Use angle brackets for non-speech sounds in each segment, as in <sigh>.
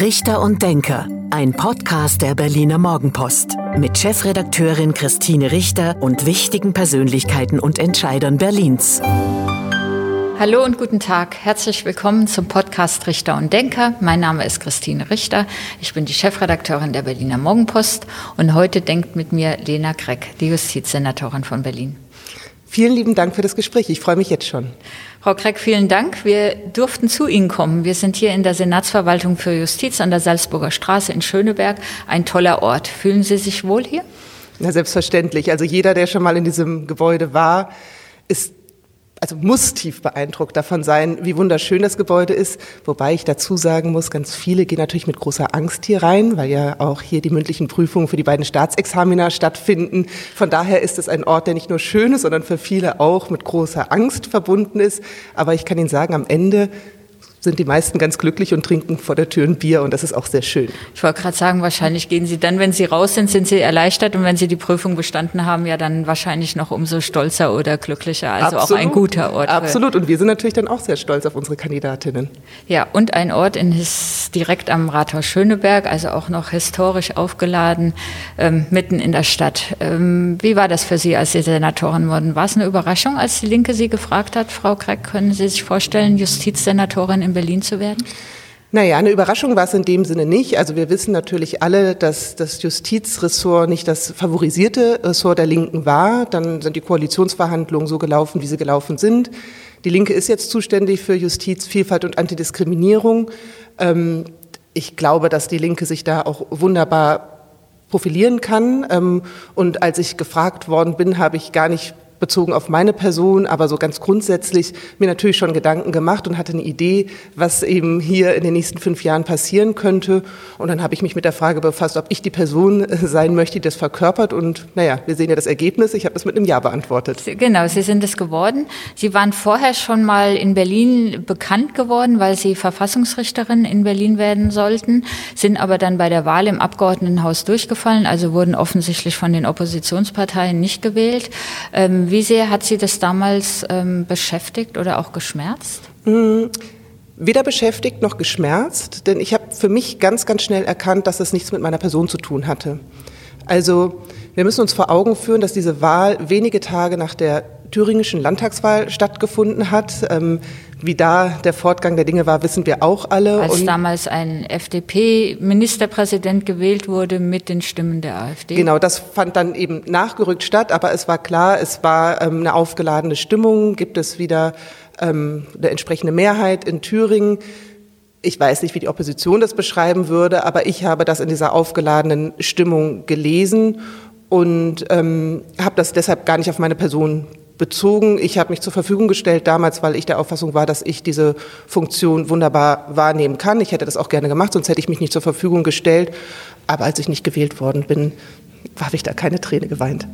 Richter und Denker, ein Podcast der Berliner Morgenpost mit Chefredakteurin Christine Richter und wichtigen Persönlichkeiten und Entscheidern Berlins. Hallo und guten Tag. Herzlich willkommen zum Podcast Richter und Denker. Mein Name ist Christine Richter. Ich bin die Chefredakteurin der Berliner Morgenpost und heute denkt mit mir Lena Kreck, die Justizsenatorin von Berlin. Vielen lieben Dank für das Gespräch. Ich freue mich jetzt schon. Frau Kreck, vielen Dank. Wir durften zu Ihnen kommen. Wir sind hier in der Senatsverwaltung für Justiz an der Salzburger Straße in Schöneberg. Ein toller Ort. Fühlen Sie sich wohl hier? Na, selbstverständlich. Also jeder, der schon mal in diesem Gebäude war, ist also muss tief beeindruckt davon sein, wie wunderschön das Gebäude ist. Wobei ich dazu sagen muss, ganz viele gehen natürlich mit großer Angst hier rein, weil ja auch hier die mündlichen Prüfungen für die beiden Staatsexamina stattfinden. Von daher ist es ein Ort, der nicht nur schön ist, sondern für viele auch mit großer Angst verbunden ist. Aber ich kann Ihnen sagen, am Ende sind die meisten ganz glücklich und trinken vor der Tür ein Bier und das ist auch sehr schön. Ich wollte gerade sagen, wahrscheinlich gehen Sie dann, wenn Sie raus sind, sind Sie erleichtert und wenn Sie die Prüfung bestanden haben, ja dann wahrscheinlich noch umso stolzer oder glücklicher. Also Absolut. auch ein guter Ort. Absolut und wir sind natürlich dann auch sehr stolz auf unsere Kandidatinnen. Ja und ein Ort in his, direkt am Rathaus Schöneberg, also auch noch historisch aufgeladen, ähm, mitten in der Stadt. Ähm, wie war das für Sie, als Sie Senatorin wurden? War es eine Überraschung, als die Linke Sie gefragt hat, Frau Kreck, können Sie sich vorstellen, Justizsenatorin in Berlin zu werden? Naja, eine Überraschung war es in dem Sinne nicht. Also wir wissen natürlich alle, dass das Justizressort nicht das favorisierte Ressort der Linken war. Dann sind die Koalitionsverhandlungen so gelaufen, wie sie gelaufen sind. Die Linke ist jetzt zuständig für Justiz, Vielfalt und Antidiskriminierung. Ähm, ich glaube, dass die Linke sich da auch wunderbar profilieren kann. Ähm, und als ich gefragt worden bin, habe ich gar nicht bezogen auf meine Person, aber so ganz grundsätzlich mir natürlich schon Gedanken gemacht und hatte eine Idee, was eben hier in den nächsten fünf Jahren passieren könnte. Und dann habe ich mich mit der Frage befasst, ob ich die Person sein möchte, die das verkörpert. Und naja, wir sehen ja das Ergebnis. Ich habe es mit einem Ja beantwortet. Genau, Sie sind es geworden. Sie waren vorher schon mal in Berlin bekannt geworden, weil Sie Verfassungsrichterin in Berlin werden sollten, sind aber dann bei der Wahl im Abgeordnetenhaus durchgefallen, also wurden offensichtlich von den Oppositionsparteien nicht gewählt. Ähm, wie sehr hat Sie das damals ähm, beschäftigt oder auch geschmerzt? Mhm. Weder beschäftigt noch geschmerzt, denn ich habe für mich ganz, ganz schnell erkannt, dass das nichts mit meiner Person zu tun hatte. Also wir müssen uns vor Augen führen, dass diese Wahl wenige Tage nach der thüringischen Landtagswahl stattgefunden hat. Ähm, wie da der Fortgang der Dinge war, wissen wir auch alle. Als Und damals ein FDP-Ministerpräsident gewählt wurde mit den Stimmen der AfD. Genau, das fand dann eben nachgerückt statt, aber es war klar, es war ähm, eine aufgeladene Stimmung. Gibt es wieder ähm, eine entsprechende Mehrheit in Thüringen? Ich weiß nicht, wie die Opposition das beschreiben würde, aber ich habe das in dieser aufgeladenen Stimmung gelesen und ähm, habe das deshalb gar nicht auf meine Person bezogen. Ich habe mich zur Verfügung gestellt damals, weil ich der Auffassung war, dass ich diese Funktion wunderbar wahrnehmen kann. Ich hätte das auch gerne gemacht, sonst hätte ich mich nicht zur Verfügung gestellt. Aber als ich nicht gewählt worden bin, habe ich da keine Träne geweint.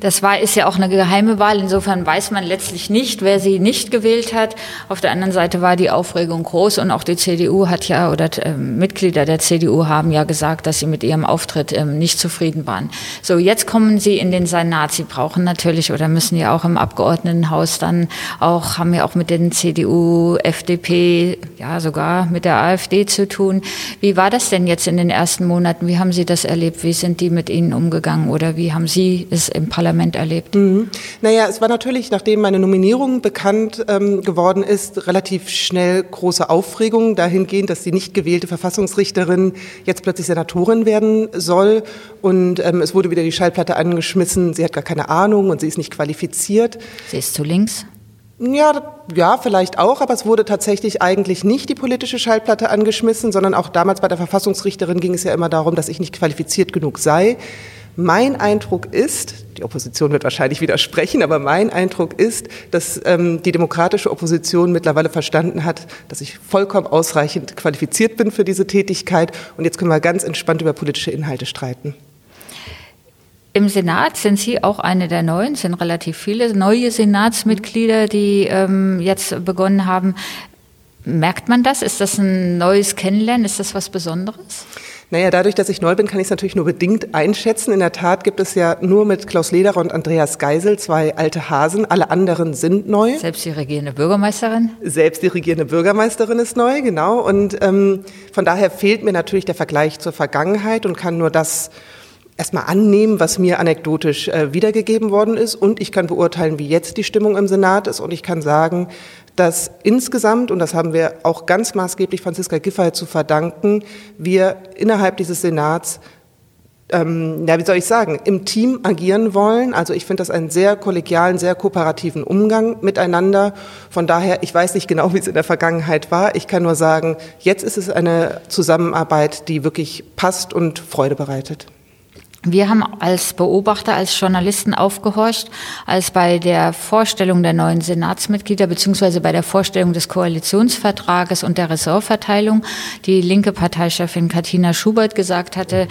Das war, ist ja auch eine geheime Wahl. Insofern weiß man letztlich nicht, wer sie nicht gewählt hat. Auf der anderen Seite war die Aufregung groß und auch die CDU hat ja, oder äh, Mitglieder der CDU haben ja gesagt, dass sie mit ihrem Auftritt äh, nicht zufrieden waren. So, jetzt kommen sie in den Senat. Sie brauchen natürlich oder müssen ja auch im Abgeordnetenhaus dann auch, haben ja auch mit den CDU, FDP, ja sogar mit der AfD zu tun. Wie war das denn jetzt in den ersten Monaten? Wie haben Sie das erlebt? Wie sind die mit Ihnen umgegangen oder wie haben Sie es im Parlament Parlament erlebt? Mhm. Naja, es war natürlich, nachdem meine Nominierung bekannt ähm, geworden ist, relativ schnell große Aufregung dahingehend, dass die nicht gewählte Verfassungsrichterin jetzt plötzlich Senatorin werden soll. Und ähm, es wurde wieder die Schallplatte angeschmissen, sie hat gar keine Ahnung und sie ist nicht qualifiziert. Sie ist zu links? Ja, ja, vielleicht auch, aber es wurde tatsächlich eigentlich nicht die politische Schallplatte angeschmissen, sondern auch damals bei der Verfassungsrichterin ging es ja immer darum, dass ich nicht qualifiziert genug sei. Mein Eindruck ist, die Opposition wird wahrscheinlich widersprechen, aber mein Eindruck ist, dass ähm, die demokratische Opposition mittlerweile verstanden hat, dass ich vollkommen ausreichend qualifiziert bin für diese Tätigkeit. Und jetzt können wir ganz entspannt über politische Inhalte streiten. Im Senat sind Sie auch eine der neuen, sind relativ viele neue Senatsmitglieder, die ähm, jetzt begonnen haben. Merkt man das? Ist das ein neues Kennenlernen? Ist das was Besonderes? Naja, dadurch, dass ich neu bin, kann ich es natürlich nur bedingt einschätzen. In der Tat gibt es ja nur mit Klaus Lederer und Andreas Geisel zwei alte Hasen. Alle anderen sind neu. Selbst die regierende Bürgermeisterin? Selbst die regierende Bürgermeisterin ist neu, genau. Und ähm, von daher fehlt mir natürlich der Vergleich zur Vergangenheit und kann nur das erstmal annehmen, was mir anekdotisch äh, wiedergegeben worden ist. Und ich kann beurteilen, wie jetzt die Stimmung im Senat ist. Und ich kann sagen, dass insgesamt, und das haben wir auch ganz maßgeblich Franziska Giffey zu verdanken, wir innerhalb dieses Senats ähm, ja, wie soll ich sagen, im Team agieren wollen. Also ich finde das einen sehr kollegialen, sehr kooperativen Umgang miteinander. Von daher, ich weiß nicht genau, wie es in der Vergangenheit war. Ich kann nur sagen, jetzt ist es eine Zusammenarbeit, die wirklich passt und Freude bereitet. Wir haben als Beobachter, als Journalisten aufgehorcht, als bei der Vorstellung der neuen Senatsmitglieder beziehungsweise bei der Vorstellung des Koalitionsvertrages und der Ressortverteilung die linke Parteichefin Katina Schubert gesagt hatte,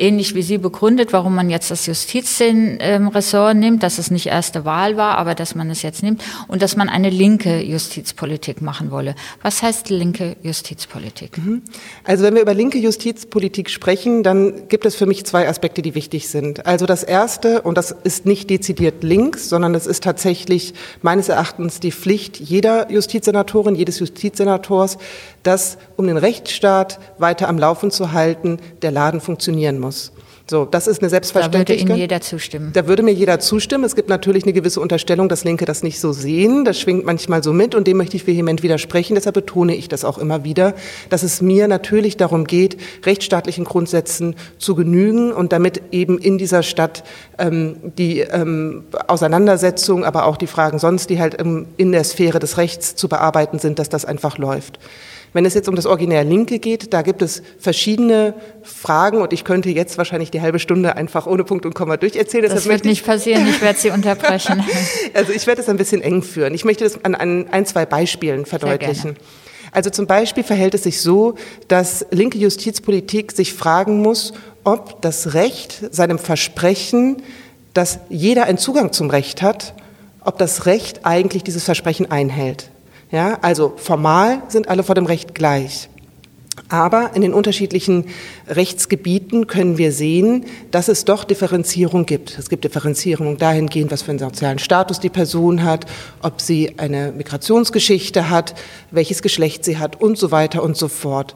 ähnlich wie Sie begründet, warum man jetzt das Justizressort nimmt, dass es nicht erste Wahl war, aber dass man es jetzt nimmt und dass man eine linke Justizpolitik machen wolle. Was heißt linke Justizpolitik? Mhm. Also wenn wir über linke Justizpolitik sprechen, dann gibt es für mich zwei Aspekte, die wichtig sind. Also das erste, und das ist nicht dezidiert links, sondern es ist tatsächlich meines Erachtens die Pflicht jeder Justizsenatorin, jedes Justizsenators, dass, um den Rechtsstaat weiter am Laufen zu halten, der Laden funktionieren muss. So, das ist eine Selbstverständlichkeit. Da würde Ihnen jeder zustimmen. Da würde mir jeder zustimmen. Es gibt natürlich eine gewisse Unterstellung, dass Linke das nicht so sehen. Das schwingt manchmal so mit und dem möchte ich vehement widersprechen. Deshalb betone ich das auch immer wieder, dass es mir natürlich darum geht, rechtsstaatlichen Grundsätzen zu genügen und damit eben in dieser Stadt ähm, die ähm, Auseinandersetzung, aber auch die Fragen sonst, die halt ähm, in der Sphäre des Rechts zu bearbeiten sind, dass das einfach läuft. Wenn es jetzt um das originär Linke geht, da gibt es verschiedene Fragen und ich könnte jetzt wahrscheinlich die halbe Stunde einfach ohne Punkt und Komma durcherzählen. Das wird nicht passieren, ich werde Sie <laughs> unterbrechen. also ich werde es ein bisschen eng führen. Ich möchte das an, an ein, zwei Beispielen verdeutlichen. Also zum Beispiel verhält es sich so, dass linke Justizpolitik sich fragen muss, ob das Recht seinem Versprechen, dass jeder einen Zugang zum Recht hat, ob das Recht eigentlich dieses Versprechen einhält. Ja, also formal sind alle vor dem Recht gleich. Aber in den unterschiedlichen Rechtsgebieten können wir sehen, dass es doch Differenzierung gibt. Es gibt Differenzierung dahingehend, was für einen sozialen Status die Person hat, ob sie eine Migrationsgeschichte hat, welches Geschlecht sie hat und so weiter und so fort.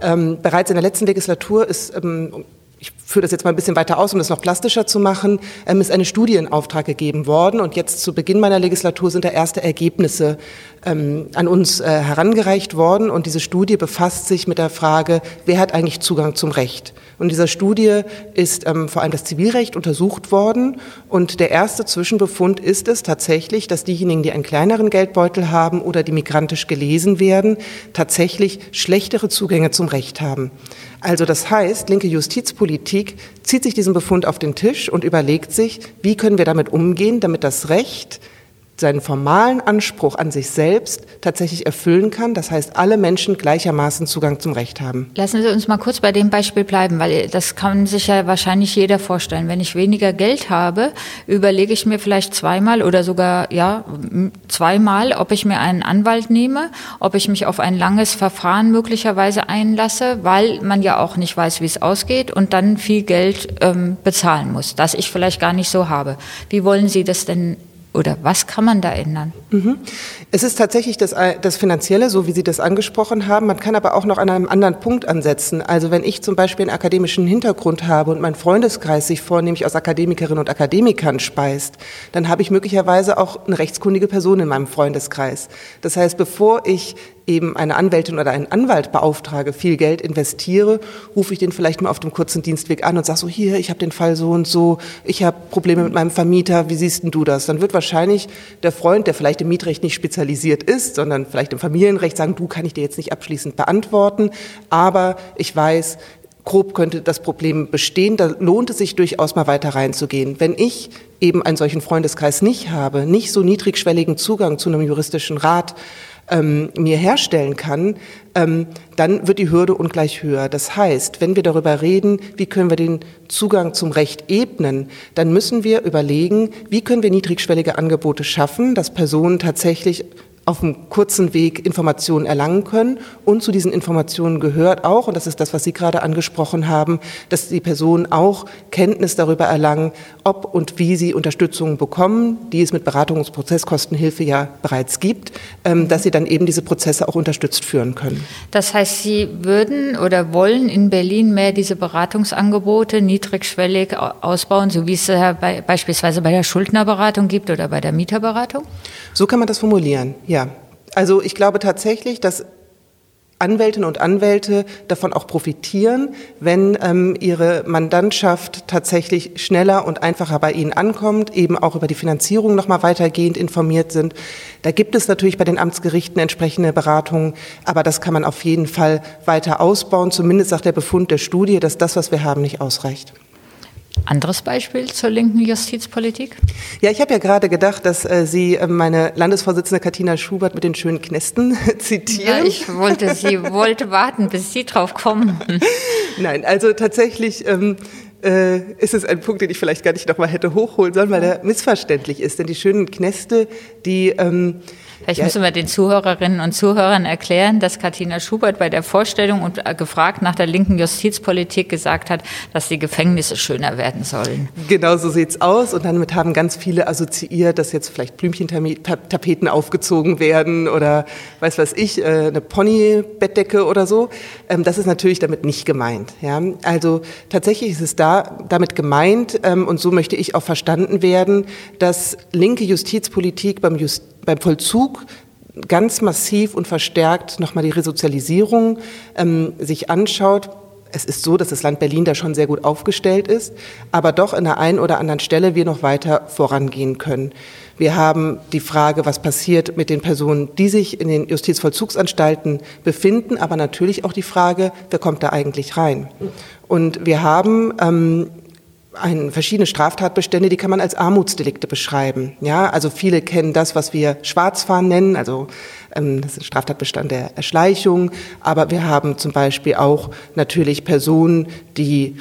Ähm, bereits in der letzten Legislatur ist ähm, ich führe das jetzt mal ein bisschen weiter aus, um das noch plastischer zu machen, ähm, ist eine Studie in Auftrag gegeben worden. Und jetzt zu Beginn meiner Legislatur sind da erste Ergebnisse ähm, an uns äh, herangereicht worden. Und diese Studie befasst sich mit der Frage, wer hat eigentlich Zugang zum Recht? Und in dieser Studie ist ähm, vor allem das Zivilrecht untersucht worden. Und der erste Zwischenbefund ist es tatsächlich, dass diejenigen, die einen kleineren Geldbeutel haben oder die migrantisch gelesen werden, tatsächlich schlechtere Zugänge zum Recht haben. Also das heißt, linke Justizpolitik zieht sich diesen Befund auf den Tisch und überlegt sich, wie können wir damit umgehen, damit das Recht seinen formalen Anspruch an sich selbst tatsächlich erfüllen kann. Das heißt, alle Menschen gleichermaßen Zugang zum Recht haben. Lassen Sie uns mal kurz bei dem Beispiel bleiben, weil das kann sich ja wahrscheinlich jeder vorstellen. Wenn ich weniger Geld habe, überlege ich mir vielleicht zweimal oder sogar ja zweimal, ob ich mir einen Anwalt nehme, ob ich mich auf ein langes Verfahren möglicherweise einlasse, weil man ja auch nicht weiß, wie es ausgeht und dann viel Geld ähm, bezahlen muss, das ich vielleicht gar nicht so habe. Wie wollen Sie das denn oder was kann man da ändern? Mhm. Es ist tatsächlich das, äh, das Finanzielle, so wie Sie das angesprochen haben. Man kann aber auch noch an einem anderen Punkt ansetzen. Also wenn ich zum Beispiel einen akademischen Hintergrund habe und mein Freundeskreis sich vornehmlich aus Akademikerinnen und Akademikern speist, dann habe ich möglicherweise auch eine rechtskundige Person in meinem Freundeskreis. Das heißt, bevor ich eben eine Anwältin oder einen Anwalt beauftrage, viel Geld investiere, rufe ich den vielleicht mal auf dem kurzen Dienstweg an und sage so, hier, ich habe den Fall so und so, ich habe Probleme mit meinem Vermieter, wie siehst denn du das? Dann wird wahrscheinlich der Freund, der vielleicht im Mietrecht nicht spezialisiert ist, sondern vielleicht im Familienrecht sagen, du kann ich dir jetzt nicht abschließend beantworten, aber ich weiß, grob könnte das Problem bestehen, da lohnt es sich durchaus mal weiter reinzugehen. Wenn ich eben einen solchen Freundeskreis nicht habe, nicht so niedrigschwelligen Zugang zu einem juristischen Rat, ähm, mir herstellen kann, ähm, dann wird die Hürde ungleich höher. Das heißt, wenn wir darüber reden, wie können wir den Zugang zum Recht ebnen, dann müssen wir überlegen, wie können wir niedrigschwellige Angebote schaffen, dass Personen tatsächlich auf einem kurzen Weg Informationen erlangen können. Und zu diesen Informationen gehört auch, und das ist das, was Sie gerade angesprochen haben, dass die Personen auch Kenntnis darüber erlangen, ob und wie sie Unterstützung bekommen, die es mit Beratung und Prozesskostenhilfe ja bereits gibt, ähm, dass sie dann eben diese Prozesse auch unterstützt führen können. Das heißt, Sie würden oder wollen in Berlin mehr diese Beratungsangebote niedrigschwellig ausbauen, so wie es ja bei, beispielsweise bei der Schuldnerberatung gibt oder bei der Mieterberatung? So kann man das formulieren, ja. Ja, also ich glaube tatsächlich, dass Anwältinnen und Anwälte davon auch profitieren, wenn ähm, ihre Mandantschaft tatsächlich schneller und einfacher bei ihnen ankommt, eben auch über die Finanzierung noch mal weitergehend informiert sind. Da gibt es natürlich bei den Amtsgerichten entsprechende Beratungen, aber das kann man auf jeden Fall weiter ausbauen. Zumindest sagt der Befund der Studie, dass das, was wir haben, nicht ausreicht. Anderes Beispiel zur linken Justizpolitik? Ja, ich habe ja gerade gedacht, dass äh, Sie äh, meine Landesvorsitzende Katina Schubert mit den schönen Knästen <laughs> zitieren. Ja, ich wollte Sie wollte warten, bis Sie drauf kommen. <laughs> Nein, also tatsächlich ähm, äh, ist es ein Punkt, den ich vielleicht gar nicht noch mal hätte hochholen sollen, weil er missverständlich ist. Denn die schönen Knäste, die ähm, Vielleicht ja. müssen wir den Zuhörerinnen und Zuhörern erklären, dass Katina Schubert bei der Vorstellung und äh, gefragt nach der linken Justizpolitik gesagt hat, dass die Gefängnisse schöner werden sollen. Genau so sieht's aus. Und damit haben ganz viele assoziiert, dass jetzt vielleicht Blümchentapeten aufgezogen werden oder weiß was ich, äh, eine Ponybettdecke oder so. Ähm, das ist natürlich damit nicht gemeint. Ja? Also tatsächlich ist es da damit gemeint, ähm, und so möchte ich auch verstanden werden, dass linke Justizpolitik beim Just beim Vollzug ganz massiv und verstärkt nochmal die Resozialisierung ähm, sich anschaut. Es ist so, dass das Land Berlin da schon sehr gut aufgestellt ist, aber doch in der einen oder anderen Stelle wir noch weiter vorangehen können. Wir haben die Frage, was passiert mit den Personen, die sich in den Justizvollzugsanstalten befinden, aber natürlich auch die Frage, wer kommt da eigentlich rein? Und wir haben ähm, ein, verschiedene Straftatbestände, die kann man als Armutsdelikte beschreiben. Ja, also viele kennen das, was wir Schwarzfahren nennen, also ähm, das ist Straftatbestand der Erschleichung. Aber wir haben zum Beispiel auch natürlich Personen, die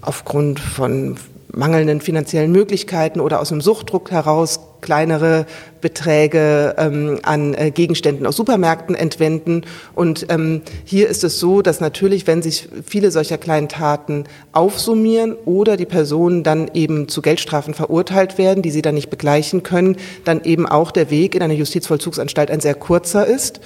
aufgrund von mangelnden finanziellen Möglichkeiten oder aus einem Suchtdruck heraus kleinere Beträge ähm, an äh, Gegenständen aus Supermärkten entwenden. Und ähm, hier ist es so, dass natürlich, wenn sich viele solcher kleinen Taten aufsummieren oder die Personen dann eben zu Geldstrafen verurteilt werden, die sie dann nicht begleichen können, dann eben auch der Weg in eine Justizvollzugsanstalt ein sehr kurzer ist.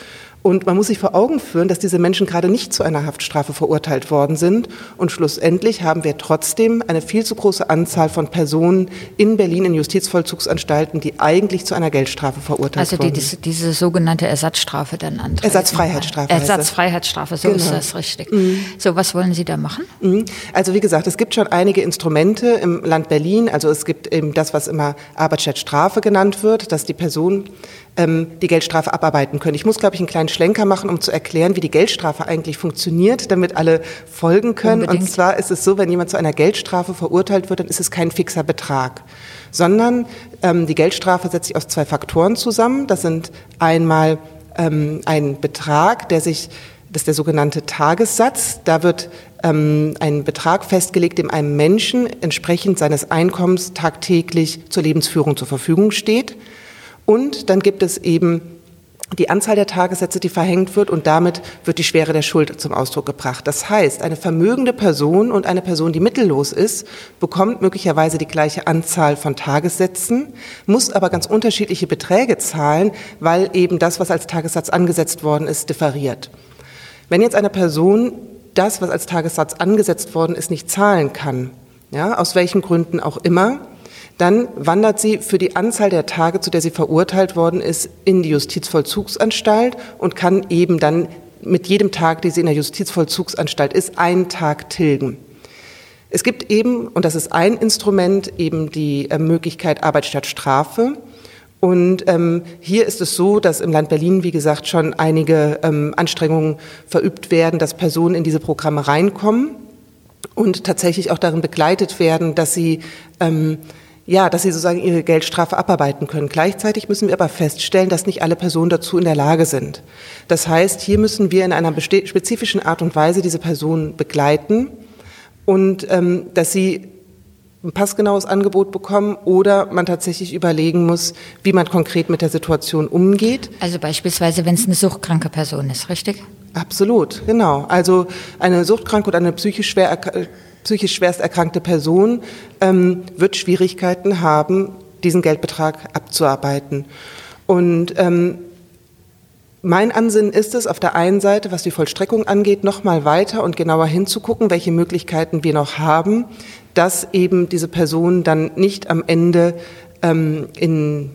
Und man muss sich vor Augen führen, dass diese Menschen gerade nicht zu einer Haftstrafe verurteilt worden sind. Und schlussendlich haben wir trotzdem eine viel zu große Anzahl von Personen in Berlin in Justizvollzugsanstalten, die eigentlich zu einer Geldstrafe verurteilt also wurden. Also die, diese sogenannte Ersatzstrafe dann antreten. Ersatzfreiheitsstrafe. Ersatzfreiheitsstrafe, so genau. ist das richtig. Mhm. So, was wollen Sie da machen? Mhm. Also wie gesagt, es gibt schon einige Instrumente im Land Berlin. Also es gibt eben das, was immer Arbeitsstattstrafe genannt wird, dass die Person ähm, die Geldstrafe abarbeiten können. Ich muss, glaube ich, einen kleinen Schlenker machen, um zu erklären, wie die Geldstrafe eigentlich funktioniert, damit alle folgen können. Unbedingt. Und zwar ist es so, wenn jemand zu einer Geldstrafe verurteilt wird, dann ist es kein fixer Betrag, sondern ähm, die Geldstrafe setzt sich aus zwei Faktoren zusammen. Das sind einmal ähm, ein Betrag, der sich das ist der sogenannte Tagessatz. Da wird ähm, ein Betrag festgelegt, dem einem Menschen entsprechend seines Einkommens tagtäglich zur Lebensführung zur Verfügung steht. Und dann gibt es eben die Anzahl der Tagessätze, die verhängt wird und damit wird die Schwere der Schuld zum Ausdruck gebracht. Das heißt, eine vermögende Person und eine Person, die mittellos ist, bekommt möglicherweise die gleiche Anzahl von Tagessätzen, muss aber ganz unterschiedliche Beträge zahlen, weil eben das, was als Tagessatz angesetzt worden ist, differiert. Wenn jetzt eine Person das, was als Tagessatz angesetzt worden ist, nicht zahlen kann, ja, aus welchen Gründen auch immer, dann wandert sie für die Anzahl der Tage, zu der sie verurteilt worden ist, in die Justizvollzugsanstalt und kann eben dann mit jedem Tag, den sie in der Justizvollzugsanstalt ist, einen Tag tilgen. Es gibt eben, und das ist ein Instrument, eben die äh, Möglichkeit Arbeit statt Strafe. Und ähm, hier ist es so, dass im Land Berlin, wie gesagt, schon einige ähm, Anstrengungen verübt werden, dass Personen in diese Programme reinkommen und tatsächlich auch darin begleitet werden, dass sie ähm, ja, dass sie sozusagen ihre Geldstrafe abarbeiten können. Gleichzeitig müssen wir aber feststellen, dass nicht alle Personen dazu in der Lage sind. Das heißt, hier müssen wir in einer spezifischen Art und Weise diese Personen begleiten und ähm, dass sie ein passgenaues Angebot bekommen oder man tatsächlich überlegen muss, wie man konkret mit der Situation umgeht. Also beispielsweise, wenn es eine suchtkranke Person ist, richtig? Absolut, genau. Also eine suchtkranke oder eine psychisch schwer psychisch schwerst erkrankte Person ähm, wird Schwierigkeiten haben, diesen Geldbetrag abzuarbeiten. Und ähm, mein Ansinnen ist es, auf der einen Seite, was die Vollstreckung angeht, noch mal weiter und genauer hinzugucken, welche Möglichkeiten wir noch haben, dass eben diese Personen dann nicht am Ende ähm, in,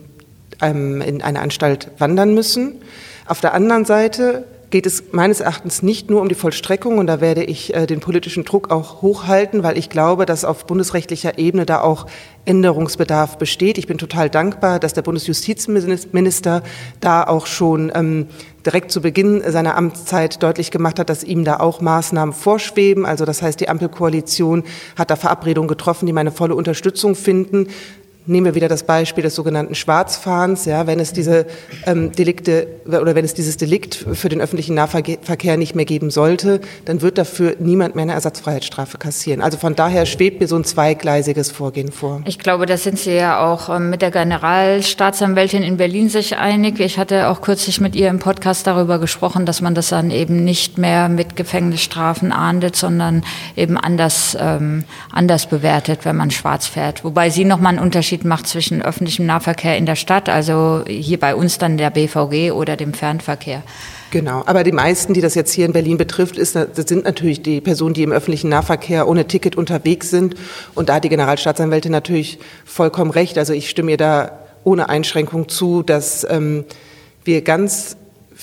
ähm, in eine Anstalt wandern müssen. Auf der anderen Seite geht es meines Erachtens nicht nur um die Vollstreckung und da werde ich äh, den politischen Druck auch hochhalten, weil ich glaube, dass auf bundesrechtlicher Ebene da auch Änderungsbedarf besteht. Ich bin total dankbar, dass der Bundesjustizminister da auch schon ähm, direkt zu Beginn seiner Amtszeit deutlich gemacht hat, dass ihm da auch Maßnahmen vorschweben. Also das heißt, die Ampelkoalition hat da Verabredungen getroffen, die meine volle Unterstützung finden. Nehmen wir wieder das Beispiel des sogenannten Schwarzfahrens. Ja, wenn es diese ähm, Delikte oder wenn es dieses Delikt für den öffentlichen Nahverkehr nicht mehr geben sollte, dann wird dafür niemand mehr eine Ersatzfreiheitsstrafe kassieren. Also von daher schwebt mir so ein zweigleisiges Vorgehen vor. Ich glaube, da sind Sie ja auch ähm, mit der Generalstaatsanwältin in Berlin sich einig. Ich hatte auch kürzlich mit ihr im Podcast darüber gesprochen, dass man das dann eben nicht mehr mit Gefängnisstrafen ahndet, sondern eben anders, ähm, anders bewertet, wenn man schwarz fährt. Wobei sie nochmal einen Unterschied Unterschied macht zwischen öffentlichem Nahverkehr in der Stadt, also hier bei uns dann der BVG oder dem Fernverkehr. Genau, aber die meisten, die das jetzt hier in Berlin betrifft, ist, das sind natürlich die Personen, die im öffentlichen Nahverkehr ohne Ticket unterwegs sind. Und da hat die Generalstaatsanwältin natürlich vollkommen recht. Also ich stimme ihr da ohne Einschränkung zu, dass ähm, wir ganz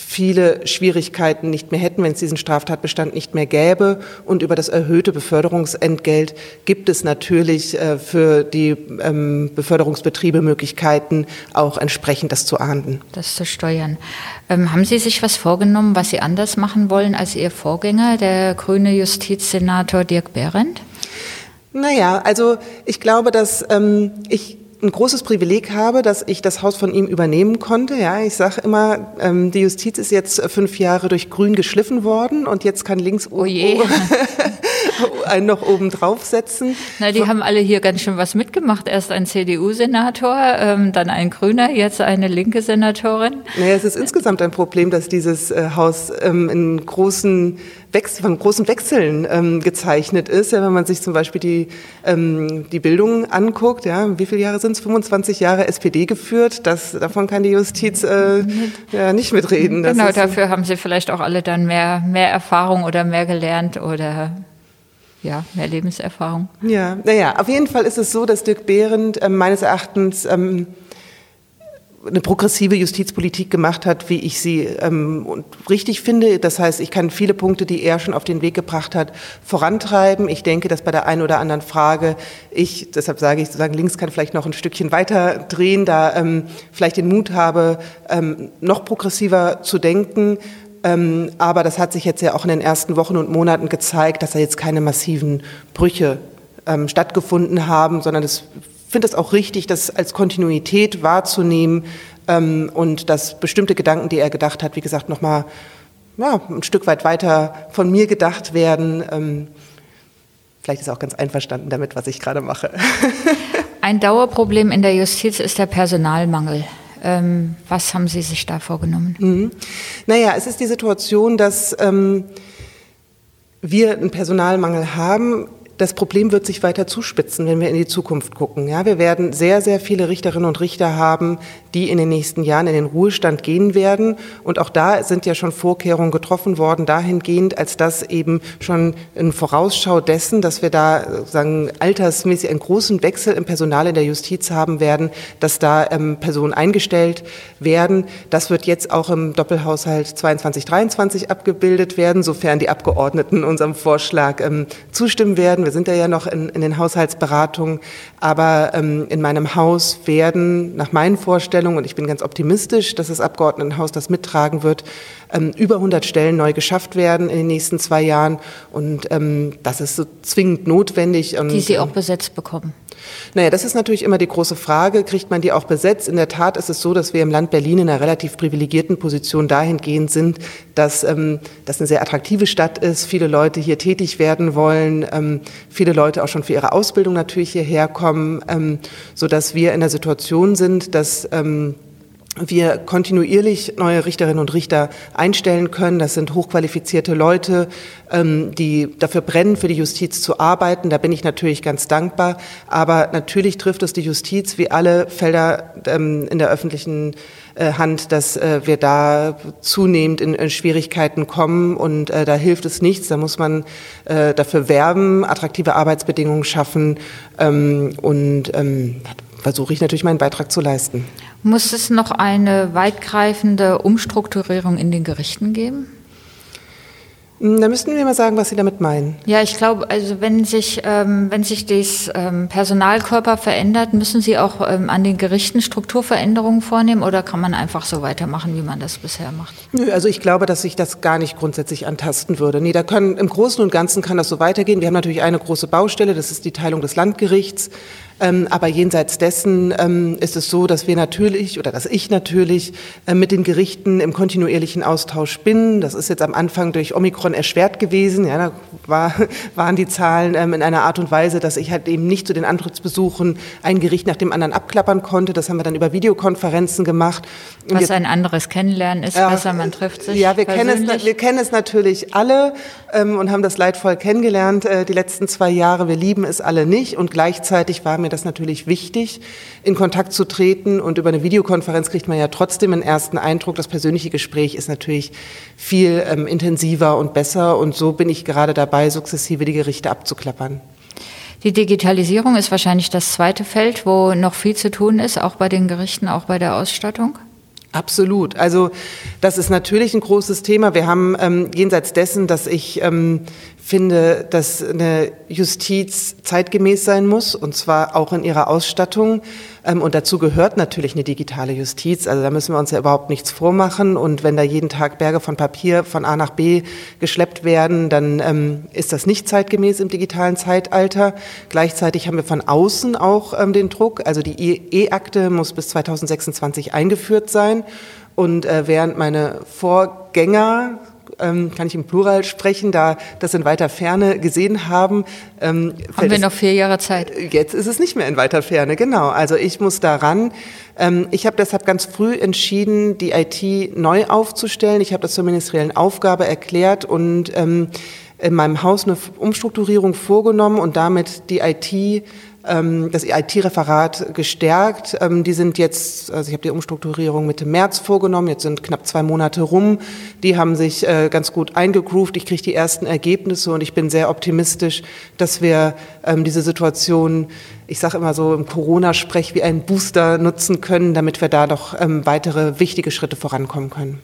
viele Schwierigkeiten nicht mehr hätten, wenn es diesen Straftatbestand nicht mehr gäbe. Und über das erhöhte Beförderungsentgelt gibt es natürlich äh, für die ähm, Beförderungsbetriebe Möglichkeiten, auch entsprechend das zu ahnden. Das zu steuern. Ähm, haben Sie sich was vorgenommen, was Sie anders machen wollen als Ihr Vorgänger, der grüne Justizsenator Dirk Behrendt? Naja, also ich glaube, dass ähm, ich ein großes Privileg habe, dass ich das Haus von ihm übernehmen konnte. Ja, ich sage immer, ähm, die Justiz ist jetzt fünf Jahre durch Grün geschliffen worden und jetzt kann links oh je. <laughs> einen noch oben draufsetzen. Na, die haben alle hier ganz schön was mitgemacht. Erst ein CDU-Senator, ähm, dann ein Grüner, jetzt eine linke Senatorin. Naja, es ist insgesamt ein Problem, dass dieses äh, Haus ähm, in großen Wechsel, von großen Wechseln ähm, gezeichnet ist. Ja, wenn man sich zum Beispiel die, ähm, die Bildung anguckt, ja, wie viele Jahre sind es? 25 Jahre SPD geführt. Das, davon kann die Justiz äh, ja, nicht mitreden. Das genau, dafür haben sie vielleicht auch alle dann mehr, mehr Erfahrung oder mehr gelernt oder ja, mehr Lebenserfahrung. Ja, naja, auf jeden Fall ist es so, dass Dirk Behrendt äh, meines Erachtens ähm, eine progressive Justizpolitik gemacht hat, wie ich sie ähm, richtig finde. Das heißt, ich kann viele Punkte, die er schon auf den Weg gebracht hat, vorantreiben. Ich denke, dass bei der einen oder anderen Frage ich, deshalb sage ich sozusagen, links kann vielleicht noch ein Stückchen weiter drehen, da ähm, vielleicht den Mut habe, ähm, noch progressiver zu denken. Ähm, aber das hat sich jetzt ja auch in den ersten Wochen und Monaten gezeigt, dass da jetzt keine massiven Brüche ähm, stattgefunden haben, sondern es finde es auch richtig, das als Kontinuität wahrzunehmen ähm, und dass bestimmte Gedanken, die er gedacht hat, wie gesagt, nochmal ja, ein Stück weit weiter von mir gedacht werden. Ähm, vielleicht ist er auch ganz einverstanden damit, was ich gerade mache. <laughs> Ein Dauerproblem in der Justiz ist der Personalmangel. Ähm, was haben Sie sich da vorgenommen? Mhm. Naja, es ist die Situation, dass ähm, wir einen Personalmangel haben das Problem wird sich weiter zuspitzen, wenn wir in die Zukunft gucken. Ja, wir werden sehr, sehr viele Richterinnen und Richter haben, die in den nächsten Jahren in den Ruhestand gehen werden. Und auch da sind ja schon Vorkehrungen getroffen worden, dahingehend, als dass eben schon in Vorausschau dessen, dass wir da sagen, altersmäßig einen großen Wechsel im Personal in der Justiz haben werden, dass da ähm, Personen eingestellt werden. Das wird jetzt auch im Doppelhaushalt 22, 23 abgebildet werden, sofern die Abgeordneten unserem Vorschlag ähm, zustimmen werden. Wir sind ja noch in, in den Haushaltsberatungen, aber ähm, in meinem Haus werden nach meinen Vorstellungen, und ich bin ganz optimistisch, dass das Abgeordnetenhaus das mittragen wird, ähm, über 100 Stellen neu geschafft werden in den nächsten zwei Jahren. Und ähm, das ist so zwingend notwendig. Und, Die Sie auch besetzt bekommen. Naja, das ist natürlich immer die große Frage. Kriegt man die auch besetzt? In der Tat ist es so, dass wir im Land Berlin in einer relativ privilegierten Position dahingehend sind, dass ähm, das eine sehr attraktive Stadt ist, viele Leute hier tätig werden wollen, ähm, viele Leute auch schon für ihre Ausbildung natürlich hierher kommen, ähm, so dass wir in der Situation sind, dass ähm, wir kontinuierlich neue Richterinnen und Richter einstellen können. Das sind hochqualifizierte Leute, ähm, die dafür brennen, für die Justiz zu arbeiten. Da bin ich natürlich ganz dankbar. Aber natürlich trifft es die Justiz wie alle Felder ähm, in der öffentlichen äh, Hand, dass äh, wir da zunehmend in Schwierigkeiten kommen und äh, da hilft es nichts. Da muss man dafür werben, attraktive Arbeitsbedingungen schaffen ähm, und versuche ich natürlich meinen Beitrag zu leisten. Muss es noch eine weitgreifende Umstrukturierung in den Gerichten geben? Da müssten wir mal sagen, was Sie damit meinen. Ja, ich glaube, also wenn sich, ähm, wenn sich das ähm, Personalkörper verändert, müssen Sie auch ähm, an den Gerichten Strukturveränderungen vornehmen oder kann man einfach so weitermachen, wie man das bisher macht? Nö, also ich glaube, dass sich das gar nicht grundsätzlich antasten würde. Nee, da können, im Großen und Ganzen kann das so weitergehen. Wir haben natürlich eine große Baustelle, das ist die Teilung des Landgerichts. Ähm, aber jenseits dessen ähm, ist es so, dass wir natürlich oder dass ich natürlich äh, mit den Gerichten im kontinuierlichen Austausch bin. Das ist jetzt am Anfang durch Omikron erschwert gewesen. Ja, da war, <laughs> waren die Zahlen ähm, in einer Art und Weise, dass ich halt eben nicht zu den Antrittsbesuchen ein Gericht nach dem anderen abklappern konnte. Das haben wir dann über Videokonferenzen gemacht. Und Was ein anderes Kennenlernen ist, ja, besser man trifft sich. Ja, wir kennen, es, wir kennen es natürlich alle ähm, und haben das leidvoll kennengelernt äh, die letzten zwei Jahre. Wir lieben es alle nicht und gleichzeitig war mir das natürlich wichtig, in Kontakt zu treten. Und über eine Videokonferenz kriegt man ja trotzdem einen ersten Eindruck. Das persönliche Gespräch ist natürlich viel ähm, intensiver und besser. Und so bin ich gerade dabei, sukzessive die Gerichte abzuklappern. Die Digitalisierung ist wahrscheinlich das zweite Feld, wo noch viel zu tun ist, auch bei den Gerichten, auch bei der Ausstattung. Absolut. Also das ist natürlich ein großes Thema. Wir haben ähm, jenseits dessen, dass ich ähm, finde, dass eine Justiz zeitgemäß sein muss, und zwar auch in ihrer Ausstattung. Ähm, und dazu gehört natürlich eine digitale Justiz. Also da müssen wir uns ja überhaupt nichts vormachen. Und wenn da jeden Tag Berge von Papier von A nach B geschleppt werden, dann ähm, ist das nicht zeitgemäß im digitalen Zeitalter. Gleichzeitig haben wir von außen auch ähm, den Druck. Also die E-Akte muss bis 2026 eingeführt sein. Und äh, während meine Vorgänger ähm, kann ich im Plural sprechen, da das in weiter Ferne gesehen haben. Ähm, haben wir noch vier Jahre Zeit? Jetzt ist es nicht mehr in weiter Ferne, genau. Also ich muss daran. Ähm, ich habe deshalb ganz früh entschieden, die IT neu aufzustellen. Ich habe das zur ministeriellen Aufgabe erklärt und ähm, in meinem Haus eine Umstrukturierung vorgenommen und damit die IT das IT-Referat gestärkt. Ähm, die sind jetzt, also ich habe die Umstrukturierung Mitte März vorgenommen, jetzt sind knapp zwei Monate rum. Die haben sich äh, ganz gut eingegroovt. Ich kriege die ersten Ergebnisse und ich bin sehr optimistisch, dass wir ähm, diese Situation, ich sage immer so im Corona-Sprech, wie einen Booster nutzen können, damit wir da noch weitere wichtige Schritte vorankommen können.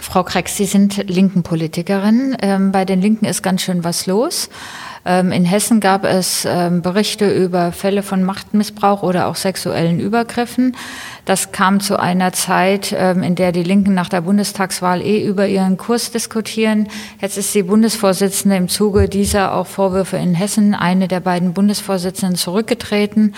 Frau Krex, Sie sind linken Politikerin. bei den Linken ist ganz schön was los. Ähm, in Hessen gab es ähm, Berichte über Fälle von Machtmissbrauch oder auch sexuellen Übergriffen. Das kam zu einer Zeit, ähm, in der die Linken nach der Bundestagswahl eh über ihren Kurs diskutieren. Jetzt ist die Bundesvorsitzende im Zuge dieser auch Vorwürfe in Hessen, eine der beiden Bundesvorsitzenden, zurückgetreten.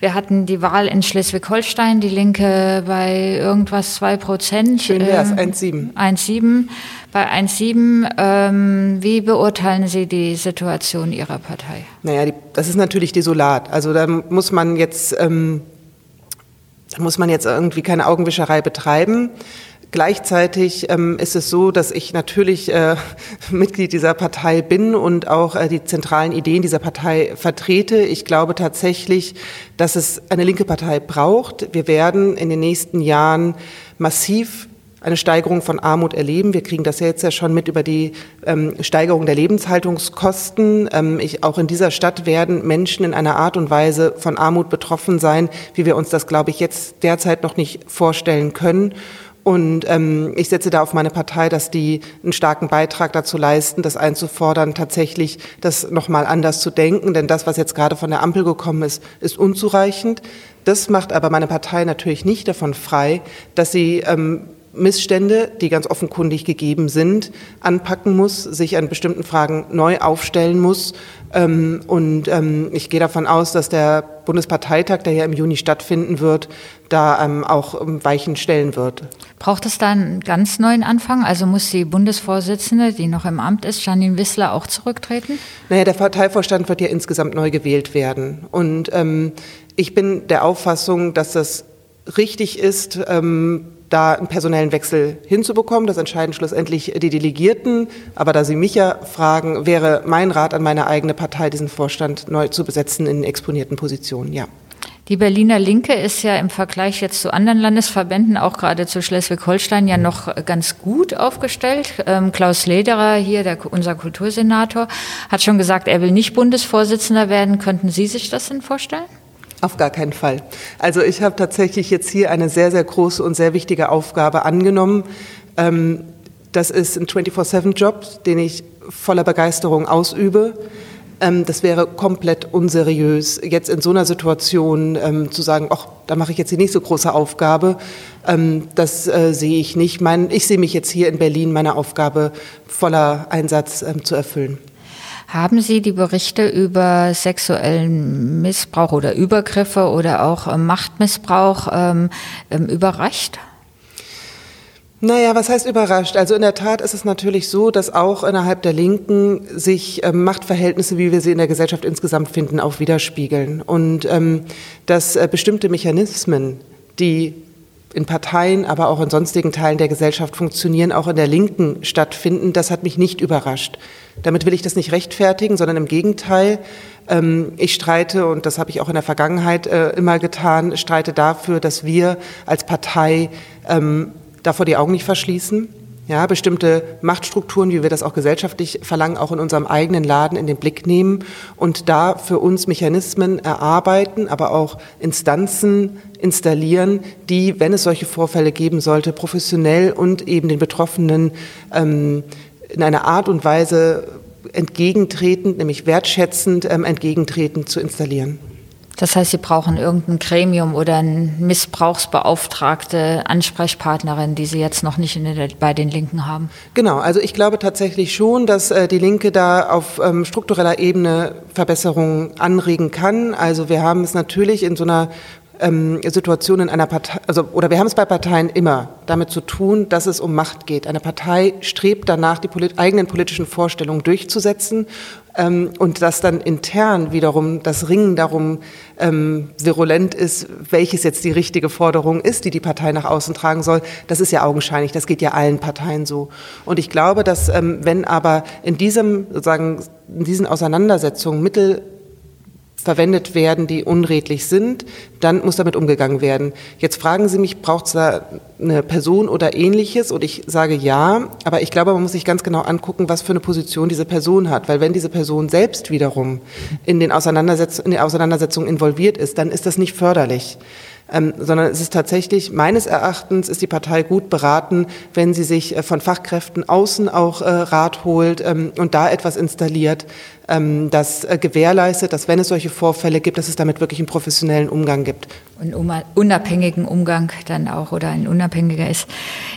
Wir hatten die Wahl in Schleswig-Holstein, die Linke bei irgendwas zwei Prozent. Schön wär's, ähm, 1,7. 1,7. Bei 1,7, ähm, wie beurteilen Sie die Situation Ihrer Partei? Naja, die, das ist natürlich desolat. Also da muss man jetzt, ähm, da muss man jetzt irgendwie keine Augenwischerei betreiben. Gleichzeitig ähm, ist es so, dass ich natürlich äh, <laughs> Mitglied dieser Partei bin und auch äh, die zentralen Ideen dieser Partei vertrete. Ich glaube tatsächlich, dass es eine linke Partei braucht. Wir werden in den nächsten Jahren massiv eine Steigerung von Armut erleben. Wir kriegen das ja jetzt ja schon mit über die ähm, Steigerung der Lebenshaltungskosten. Ähm, ich, auch in dieser Stadt werden Menschen in einer Art und Weise von Armut betroffen sein, wie wir uns das, glaube ich, jetzt derzeit noch nicht vorstellen können. Und ähm, ich setze da auf meine Partei, dass die einen starken Beitrag dazu leisten, das einzufordern, tatsächlich das nochmal anders zu denken. Denn das, was jetzt gerade von der Ampel gekommen ist, ist unzureichend. Das macht aber meine Partei natürlich nicht davon frei, dass sie ähm, Missstände, die ganz offenkundig gegeben sind, anpacken muss, sich an bestimmten Fragen neu aufstellen muss. Ähm, und ähm, ich gehe davon aus, dass der Bundesparteitag, der ja im Juni stattfinden wird, da ähm, auch Weichen stellen wird. Braucht es da einen ganz neuen Anfang? Also muss die Bundesvorsitzende, die noch im Amt ist, Janine Wissler, auch zurücktreten? Naja, der Parteivorstand wird ja insgesamt neu gewählt werden. Und ähm, ich bin der Auffassung, dass das richtig ist, ähm, da einen personellen Wechsel hinzubekommen. Das entscheiden schlussendlich die Delegierten. Aber da Sie mich ja fragen, wäre mein Rat an meine eigene Partei, diesen Vorstand neu zu besetzen in exponierten Positionen, ja. Die Berliner Linke ist ja im Vergleich jetzt zu anderen Landesverbänden, auch gerade zu Schleswig-Holstein, ja noch ganz gut aufgestellt. Ähm, Klaus Lederer, hier der, unser Kultursenator, hat schon gesagt, er will nicht Bundesvorsitzender werden. Könnten Sie sich das denn vorstellen? Auf gar keinen Fall. Also ich habe tatsächlich jetzt hier eine sehr, sehr große und sehr wichtige Aufgabe angenommen. Ähm, das ist ein 24-7-Job, den ich voller Begeisterung ausübe. Ähm, das wäre komplett unseriös, jetzt in so einer Situation ähm, zu sagen, ach, da mache ich jetzt die nächste große Aufgabe. das äh, sehe ich nicht. ich sehe mich jetzt hier in Berlin, meine Aufgabe voller Einsatz zu erfüllen. Haben Sie die Berichte über sexuellen Missbrauch oder Übergriffe oder auch äh, Machtmissbrauch ähm, ähm, überrascht? Naja, was heißt überrascht? Also in der Tat ist es natürlich so, dass auch innerhalb der Linken sich ähm, Machtverhältnisse, wie wir sie in der Gesellschaft insgesamt finden, auch widerspiegeln. Und ähm, dass äh, bestimmte Mechanismen, die in Parteien, aber auch in sonstigen Teilen der Gesellschaft funktionieren, auch in der Linken stattfinden, das hat mich nicht überrascht. Damit will ich das nicht rechtfertigen, sondern im Gegenteil. Ähm, ich streite, und das habe ich auch in der Vergangenheit äh, immer getan, streite dafür, dass wir als Partei ähm, davor die Augen nicht verschließen ja, bestimmte Machtstrukturen, wie wir das auch gesellschaftlich verlangen, auch in unserem eigenen Laden in den Blick nehmen und da für uns Mechanismen erarbeiten, aber auch Instanzen installieren, die, wenn es solche Vorfälle geben sollte, professionell und eben den Betroffenen ähm, in einer Art und Weise entgegentretend, nämlich wertschätzend ähm, entgegentretend zu installieren. Das heißt, Sie brauchen irgendein Gremium oder eine Missbrauchsbeauftragte Ansprechpartnerin, die Sie jetzt noch nicht der, bei den Linken haben. Genau, also ich glaube tatsächlich schon, dass äh, die Linke da auf ähm, struktureller Ebene Verbesserungen anregen kann. Also wir haben es natürlich in so einer ähm, Situation in einer Partei, also oder wir haben es bei Parteien immer damit zu tun, dass es um Macht geht. Eine Partei strebt danach, die polit eigenen politischen Vorstellungen durchzusetzen ähm, und dass dann intern wiederum das Ringen darum ähm, virulent ist, welches jetzt die richtige Forderung ist, die die Partei nach außen tragen soll. Das ist ja augenscheinlich. Das geht ja allen Parteien so. Und ich glaube, dass ähm, wenn aber in diesem sozusagen in diesen Auseinandersetzungen Mittel verwendet werden, die unredlich sind, dann muss damit umgegangen werden. Jetzt fragen Sie mich, braucht es da eine Person oder ähnliches? Und ich sage ja, aber ich glaube, man muss sich ganz genau angucken, was für eine Position diese Person hat. Weil wenn diese Person selbst wiederum in, den Auseinandersetz in die Auseinandersetzung involviert ist, dann ist das nicht förderlich ähm, sondern es ist tatsächlich, meines Erachtens ist die Partei gut beraten, wenn sie sich äh, von Fachkräften außen auch äh, Rat holt ähm, und da etwas installiert, ähm, das äh, gewährleistet, dass wenn es solche Vorfälle gibt, dass es damit wirklich einen professionellen Umgang gibt. Einen unabhängigen Umgang dann auch oder ein unabhängiger ist.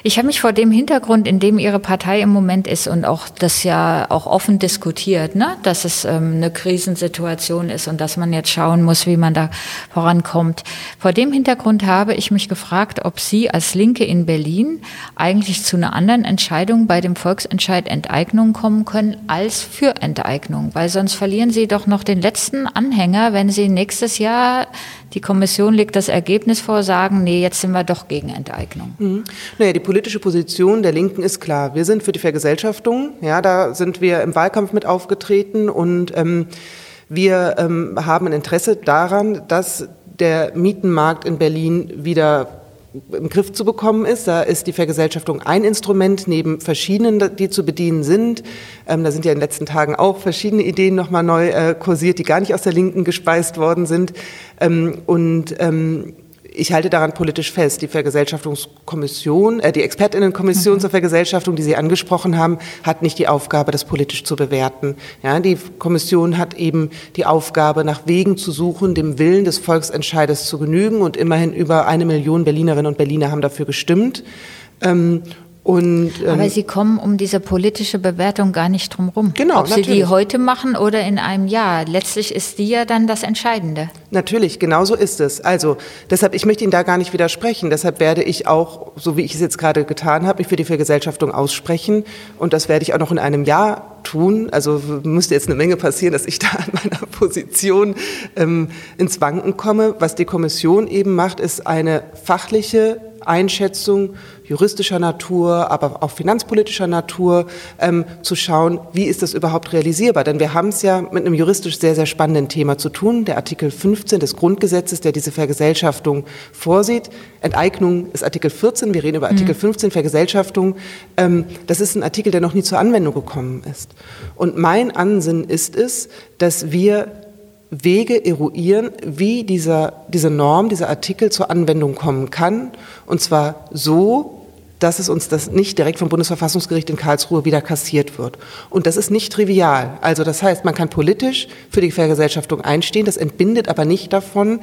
Ich habe mich vor dem Hintergrund, in dem Ihre Partei im Moment ist und auch das ja auch offen diskutiert, ne? dass es ähm, eine Krisensituation ist und dass man jetzt schauen muss, wie man da vorankommt. Vor dem Hintergrund habe ich mich gefragt, ob Sie als Linke in Berlin eigentlich zu einer anderen Entscheidung bei dem Volksentscheid Enteignung kommen können als für Enteignung, weil sonst verlieren Sie doch noch den letzten Anhänger, wenn Sie nächstes Jahr die Kommission legt das Ergebnis vor, sagen, nee, jetzt sind wir doch gegen Enteignung. Mhm. Naja, die politische Position der Linken ist klar. Wir sind für die Vergesellschaftung. Ja, da sind wir im Wahlkampf mit aufgetreten und ähm, wir ähm, haben ein Interesse daran, dass der Mietenmarkt in Berlin wieder im Griff zu bekommen ist. Da ist die Vergesellschaftung ein Instrument neben verschiedenen, die zu bedienen sind. Ähm, da sind ja in den letzten Tagen auch verschiedene Ideen nochmal neu äh, kursiert, die gar nicht aus der Linken gespeist worden sind. Ähm, und ähm, ich halte daran politisch fest. Die Vergesellschaftungskommission, äh, die Expertinnenkommission mhm. zur Vergesellschaftung, die Sie angesprochen haben, hat nicht die Aufgabe, das politisch zu bewerten. Ja, die Kommission hat eben die Aufgabe, nach Wegen zu suchen, dem Willen des Volksentscheides zu genügen. Und immerhin über eine Million Berlinerinnen und Berliner haben dafür gestimmt. Ähm, und, ähm, Aber Sie kommen um diese politische Bewertung gar nicht drum rum. Genau, Ob Sie die heute machen oder in einem Jahr. Letztlich ist die ja dann das Entscheidende. Natürlich, genau so ist es. Also deshalb, ich möchte Ihnen da gar nicht widersprechen. Deshalb werde ich auch, so wie ich es jetzt gerade getan habe, mich für die Vergesellschaftung aussprechen. Und das werde ich auch noch in einem Jahr tun. Also müsste jetzt eine Menge passieren, dass ich da an meiner <laughs> Position ähm, ins Wanken komme. Was die Kommission eben macht, ist eine fachliche Einschätzung juristischer Natur, aber auch finanzpolitischer Natur, ähm, zu schauen, wie ist das überhaupt realisierbar. Denn wir haben es ja mit einem juristisch sehr, sehr spannenden Thema zu tun. Der Artikel 15 des Grundgesetzes, der diese Vergesellschaftung vorsieht. Enteignung ist Artikel 14, wir reden über Artikel mhm. 15, Vergesellschaftung. Ähm, das ist ein Artikel, der noch nie zur Anwendung gekommen ist. Und mein Ansinnen ist es, dass wir Wege eruieren, wie dieser, diese Norm, dieser Artikel zur Anwendung kommen kann. Und zwar so, dass es uns das nicht direkt vom Bundesverfassungsgericht in Karlsruhe wieder kassiert wird. Und das ist nicht trivial. Also das heißt, man kann politisch für die Vergesellschaftung einstehen, das entbindet aber nicht davon,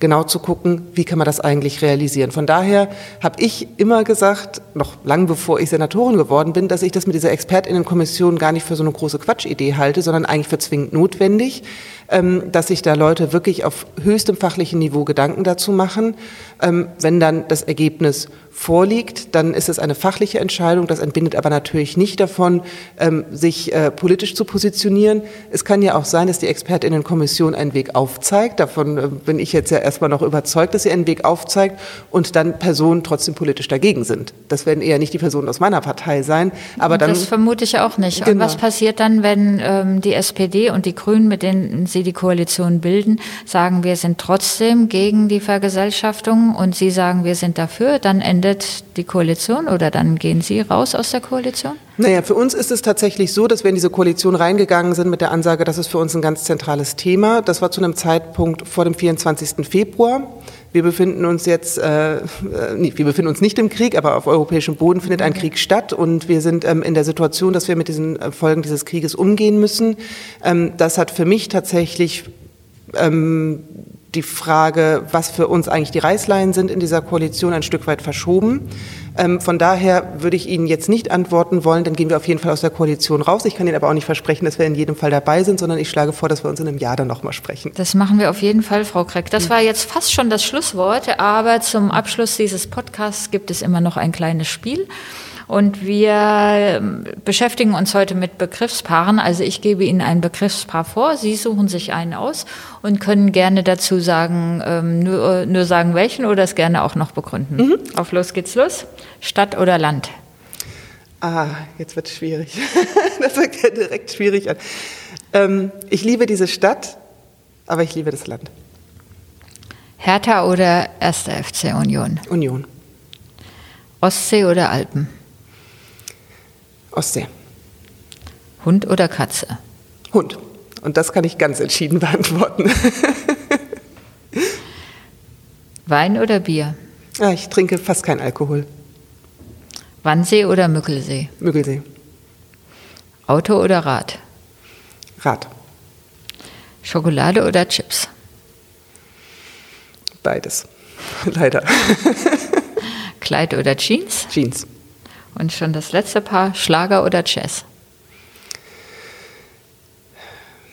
genau zu gucken, wie kann man das eigentlich realisieren. Von daher habe ich immer gesagt, noch lang bevor ich Senatorin geworden bin, dass ich das mit dieser Expertinnenkommission gar nicht für so eine große Quatschidee halte, sondern eigentlich für zwingend notwendig, dass sich da Leute wirklich auf höchstem fachlichen Niveau Gedanken dazu machen. Ähm, wenn dann das Ergebnis vorliegt, dann ist es eine fachliche Entscheidung. Das entbindet aber natürlich nicht davon, ähm, sich äh, politisch zu positionieren. Es kann ja auch sein, dass die Expertinnenkommission einen Weg aufzeigt. Davon äh, bin ich jetzt ja erstmal noch überzeugt, dass sie einen Weg aufzeigt und dann Personen trotzdem politisch dagegen sind. Das werden eher nicht die Personen aus meiner Partei sein. Aber dann, das vermute ich auch nicht. Genau. Und was passiert dann, wenn ähm, die SPD und die Grünen, mit denen Sie die Koalition bilden, sagen, wir sind trotzdem gegen die Vergesellschaftung und Sie sagen, wir sind dafür, dann endet endet die Koalition oder dann gehen Sie raus aus der Koalition? Naja, für uns ist es tatsächlich so, dass wir in diese Koalition reingegangen sind mit der Ansage, das ist für uns ein ganz zentrales Thema. Das war zu einem Zeitpunkt vor dem 24. Februar. Wir befinden uns jetzt, äh, äh, nee, wir befinden uns nicht im Krieg, aber auf europäischem Boden findet ein Krieg statt und wir sind ähm, in der Situation, dass wir mit diesen äh, Folgen dieses Krieges umgehen müssen. Ähm, das hat für mich tatsächlich ähm, die Frage, was für uns eigentlich die Reißleien sind in dieser Koalition, ein Stück weit verschoben. Ähm, von daher würde ich Ihnen jetzt nicht antworten wollen, dann gehen wir auf jeden Fall aus der Koalition raus. Ich kann Ihnen aber auch nicht versprechen, dass wir in jedem Fall dabei sind, sondern ich schlage vor, dass wir uns in einem Jahr dann nochmal sprechen. Das machen wir auf jeden Fall, Frau Kreck. Das war jetzt fast schon das Schlusswort, aber zum Abschluss dieses Podcasts gibt es immer noch ein kleines Spiel. Und wir ähm, beschäftigen uns heute mit Begriffspaaren. Also ich gebe Ihnen ein Begriffspaar vor, Sie suchen sich einen aus und können gerne dazu sagen, ähm, nur, nur sagen welchen oder es gerne auch noch begründen. Mhm. Auf los geht's los. Stadt oder Land? Ah, jetzt wird es schwierig. <laughs> das fängt ja direkt schwierig an. Ähm, ich liebe diese Stadt, aber ich liebe das Land. Hertha oder 1. FC Union? Union. Ostsee oder Alpen? Ostsee. Hund oder Katze? Hund. Und das kann ich ganz entschieden <laughs> beantworten. Wein oder Bier? Ja, ich trinke fast keinen Alkohol. Wannsee oder Mückelsee? Mückelsee. Auto oder Rad? Rad. Schokolade oder Chips? Beides. <laughs> Leider. Kleid oder Jeans? Jeans. Und schon das letzte Paar, Schlager oder Jazz?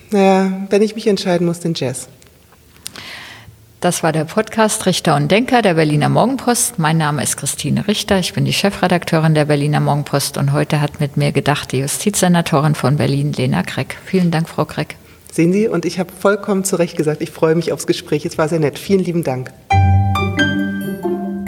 Naja, wenn ich mich entscheiden muss, den Jazz. Das war der Podcast Richter und Denker der Berliner Morgenpost. Mein Name ist Christine Richter. Ich bin die Chefredakteurin der Berliner Morgenpost und heute hat mit mir gedacht die Justizsenatorin von Berlin, Lena Kreck. Vielen Dank, Frau Kreck. Sehen Sie, und ich habe vollkommen zu Recht gesagt, ich freue mich aufs Gespräch. Es war sehr nett. Vielen lieben Dank.